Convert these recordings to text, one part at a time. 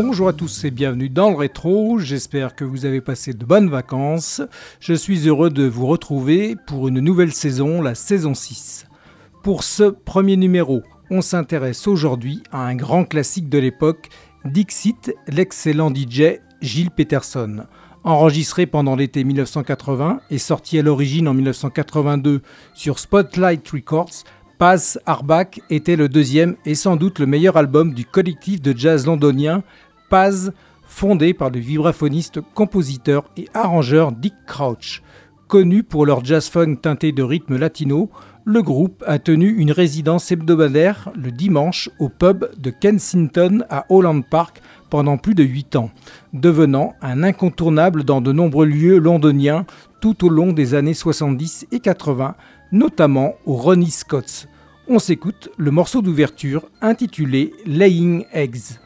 Bonjour à tous et bienvenue dans le rétro, j'espère que vous avez passé de bonnes vacances. Je suis heureux de vous retrouver pour une nouvelle saison, la saison 6. Pour ce premier numéro, on s'intéresse aujourd'hui à un grand classique de l'époque, Dixit, l'excellent DJ Gilles Peterson. Enregistré pendant l'été 1980 et sorti à l'origine en 1982 sur Spotlight Records, Paz Arbach était le deuxième et sans doute le meilleur album du collectif de jazz londonien Paz, fondé par le vibraphoniste, compositeur et arrangeur Dick Crouch. Connu pour leur jazz funk teinté de rythme latino, le groupe a tenu une résidence hebdomadaire le dimanche au pub de Kensington à Holland Park pendant plus de 8 ans, devenant un incontournable dans de nombreux lieux londoniens tout au long des années 70 et 80, notamment au Ronnie Scott's. On s'écoute le morceau d'ouverture intitulé Laying Eggs.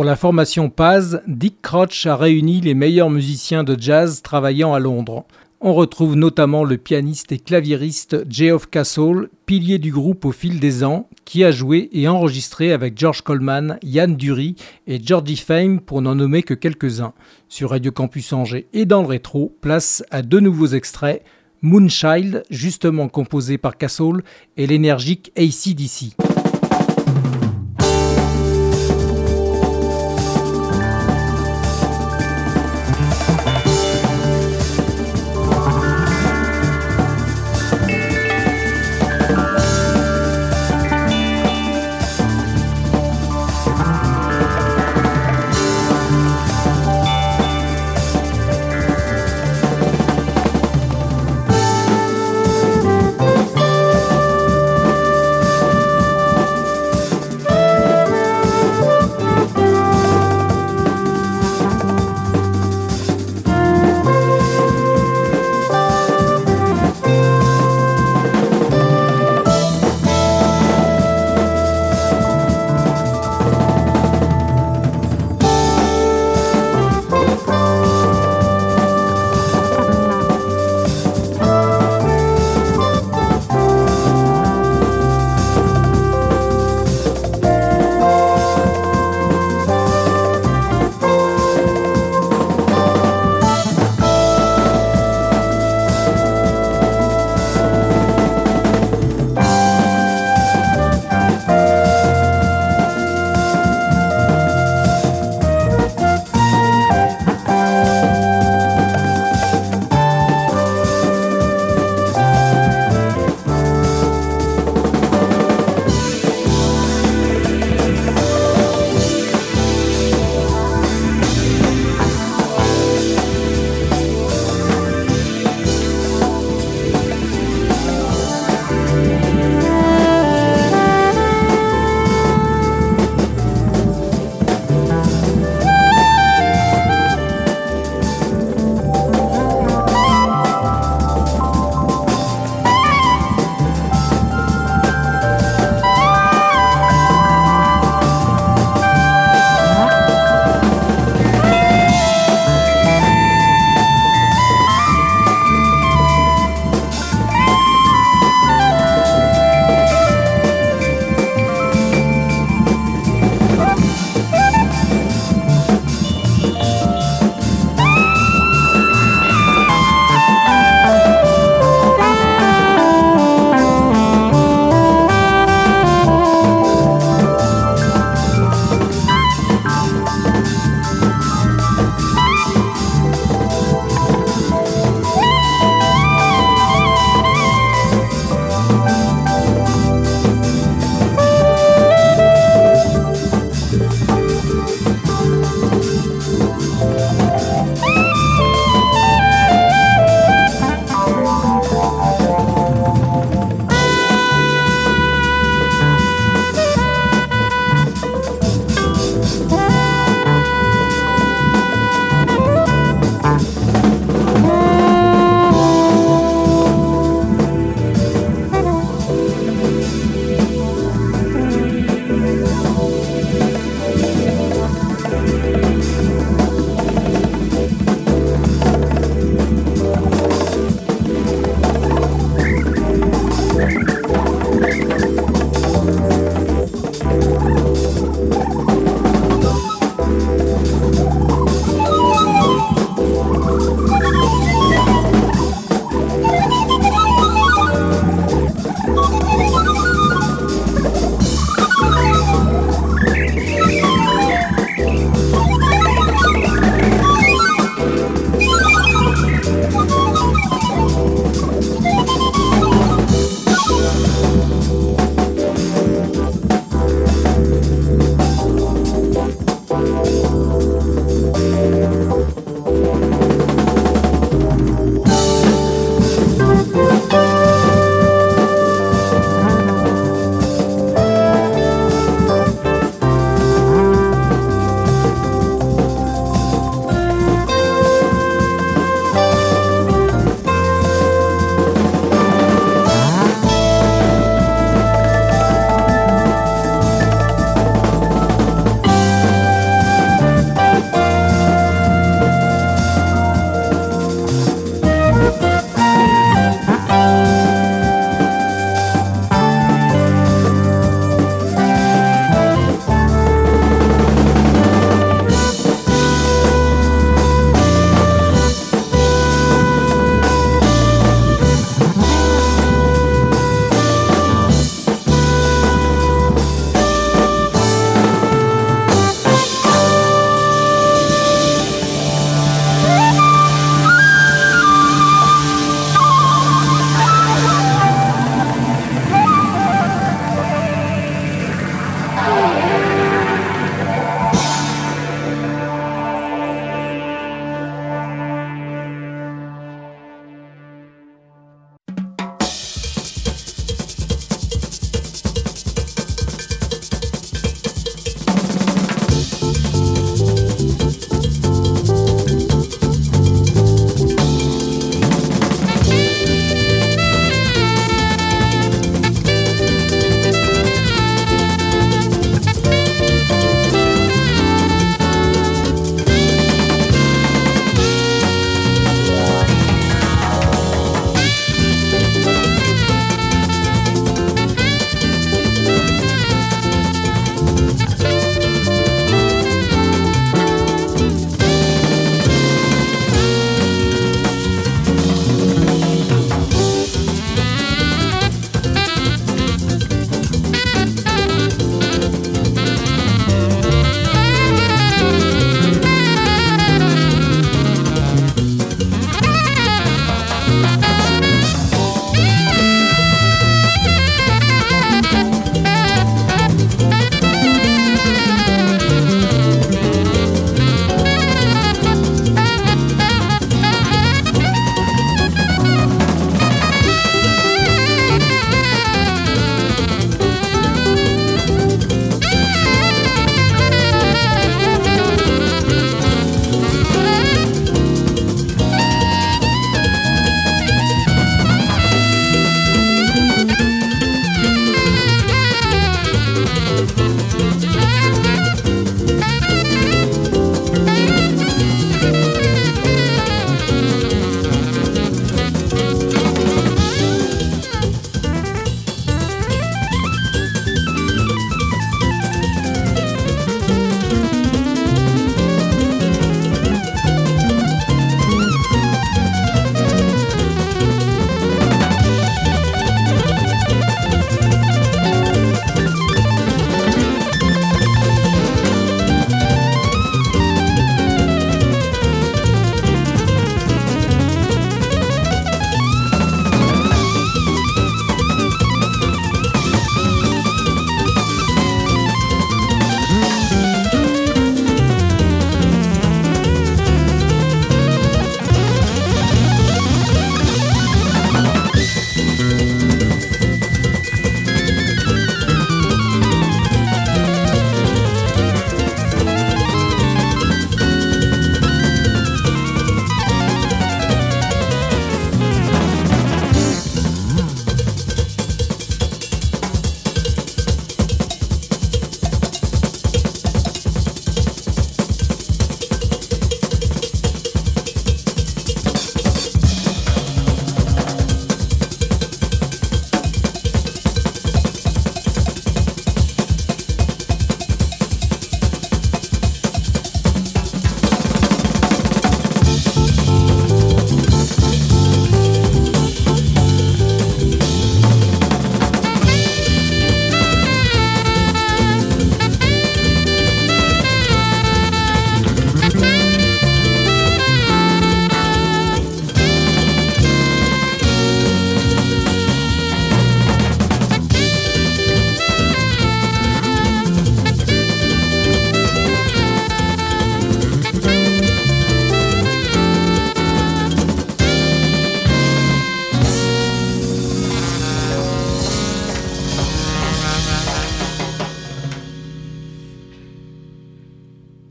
La formation Paz, Dick Crotch a réuni les meilleurs musiciens de jazz travaillant à Londres. On retrouve notamment le pianiste et claviériste Geoff Castle, pilier du groupe au fil des ans, qui a joué et enregistré avec George Coleman, Yann Dury et Georgie Fame pour n'en nommer que quelques-uns. Sur Radio Campus Angers et dans le rétro, place à deux nouveaux extraits Moonchild, justement composé par Castle, et l'énergique ACDC.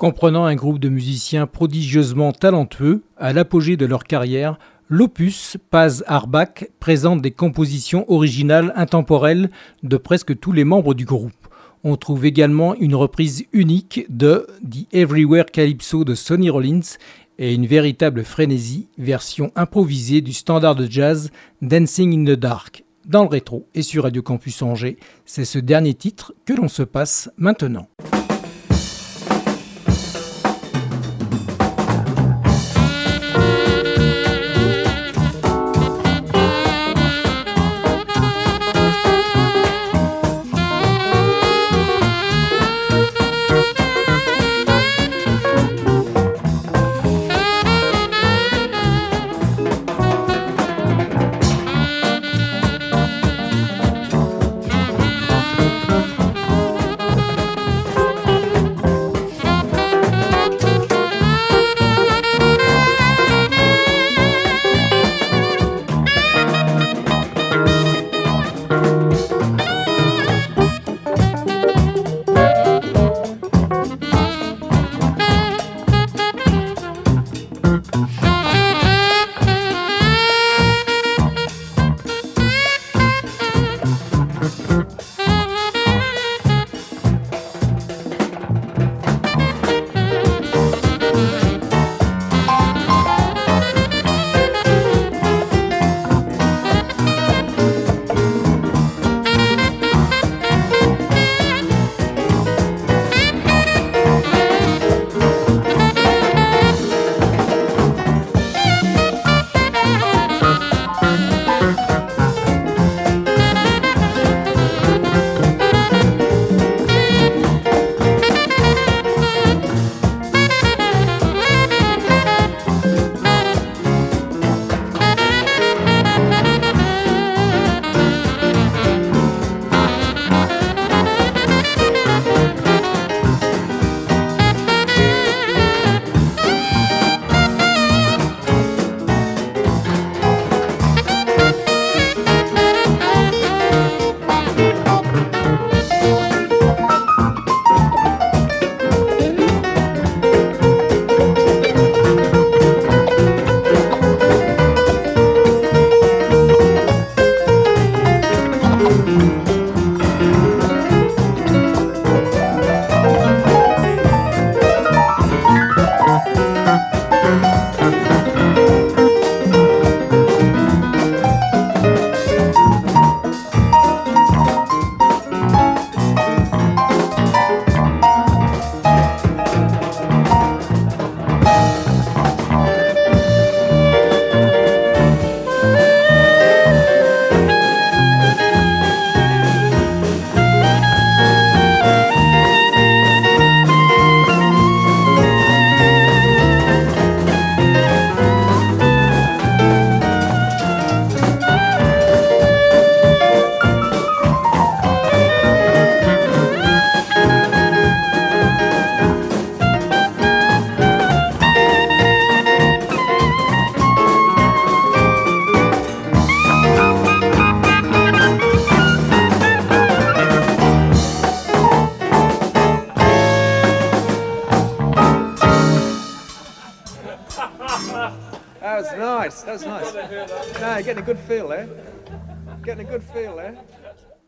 Comprenant un groupe de musiciens prodigieusement talentueux, à l'apogée de leur carrière, l'opus Paz Arbach présente des compositions originales intemporelles de presque tous les membres du groupe. On trouve également une reprise unique de The Everywhere Calypso de Sonny Rollins et une véritable frénésie, version improvisée du standard de jazz Dancing in the Dark. Dans le rétro et sur Radio Campus Angers, c'est ce dernier titre que l'on se passe maintenant.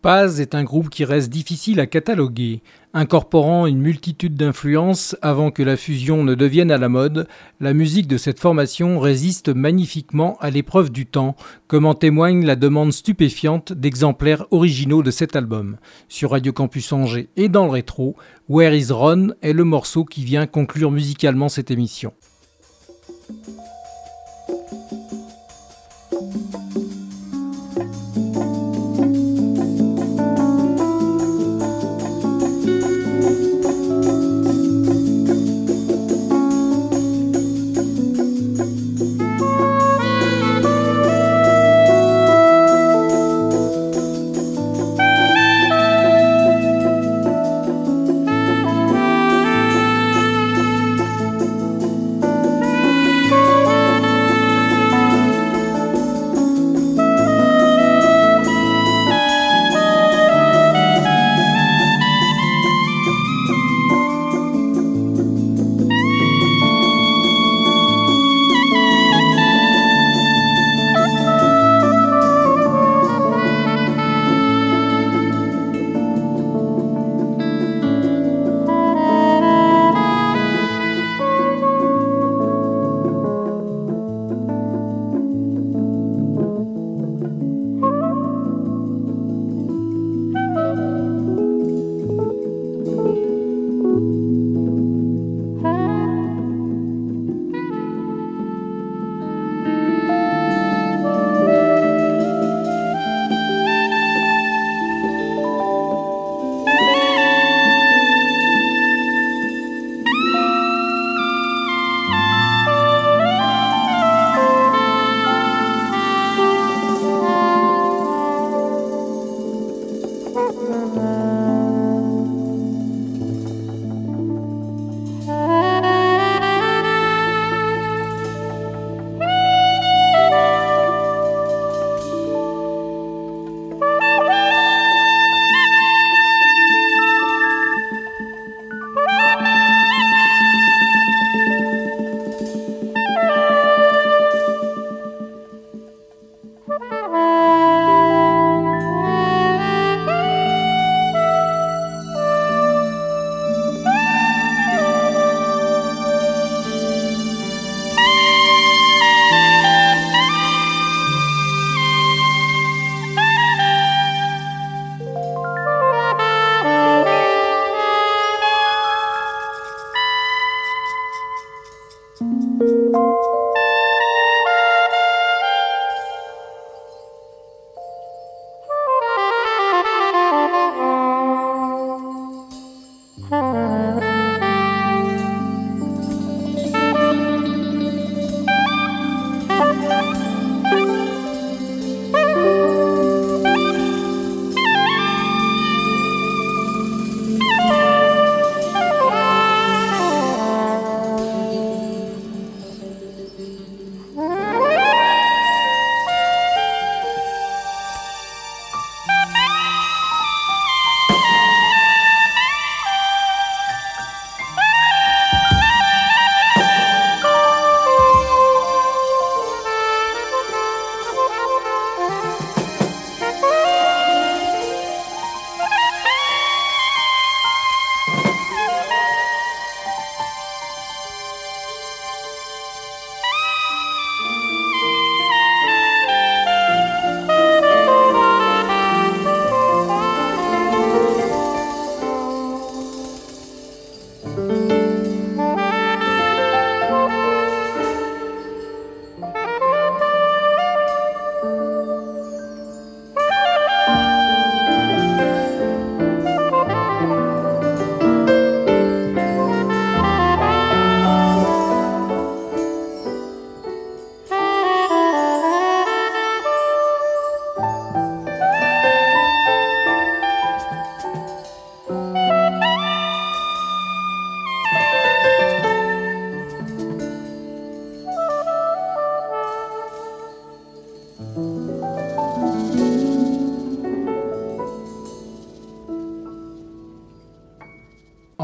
Paz est un groupe qui reste difficile à cataloguer. Incorporant une multitude d'influences avant que la fusion ne devienne à la mode, la musique de cette formation résiste magnifiquement à l'épreuve du temps, comme en témoigne la demande stupéfiante d'exemplaires originaux de cet album. Sur Radio Campus Angers et dans le rétro, Where is Ron est le morceau qui vient conclure musicalement cette émission.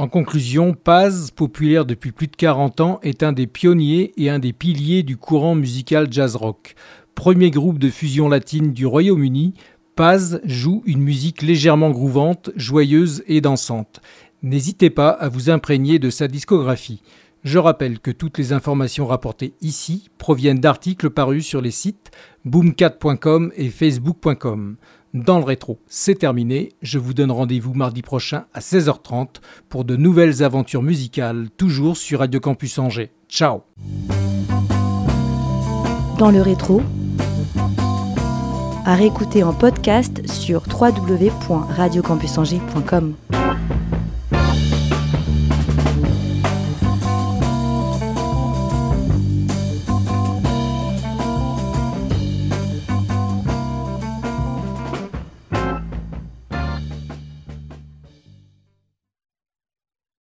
Conclusion, Paz, populaire depuis plus de 40 ans, est un des pionniers et un des piliers du courant musical jazz rock. Premier groupe de fusion latine du Royaume-Uni, Paz joue une musique légèrement grouvante, joyeuse et dansante. N'hésitez pas à vous imprégner de sa discographie. Je rappelle que toutes les informations rapportées ici proviennent d'articles parus sur les sites boomcat.com et facebook.com. Dans le rétro, c'est terminé. Je vous donne rendez-vous mardi prochain à 16h30 pour de nouvelles aventures musicales, toujours sur Radio Campus Angers. Ciao Dans le rétro, à réécouter en podcast sur www.radiocampusangers.com.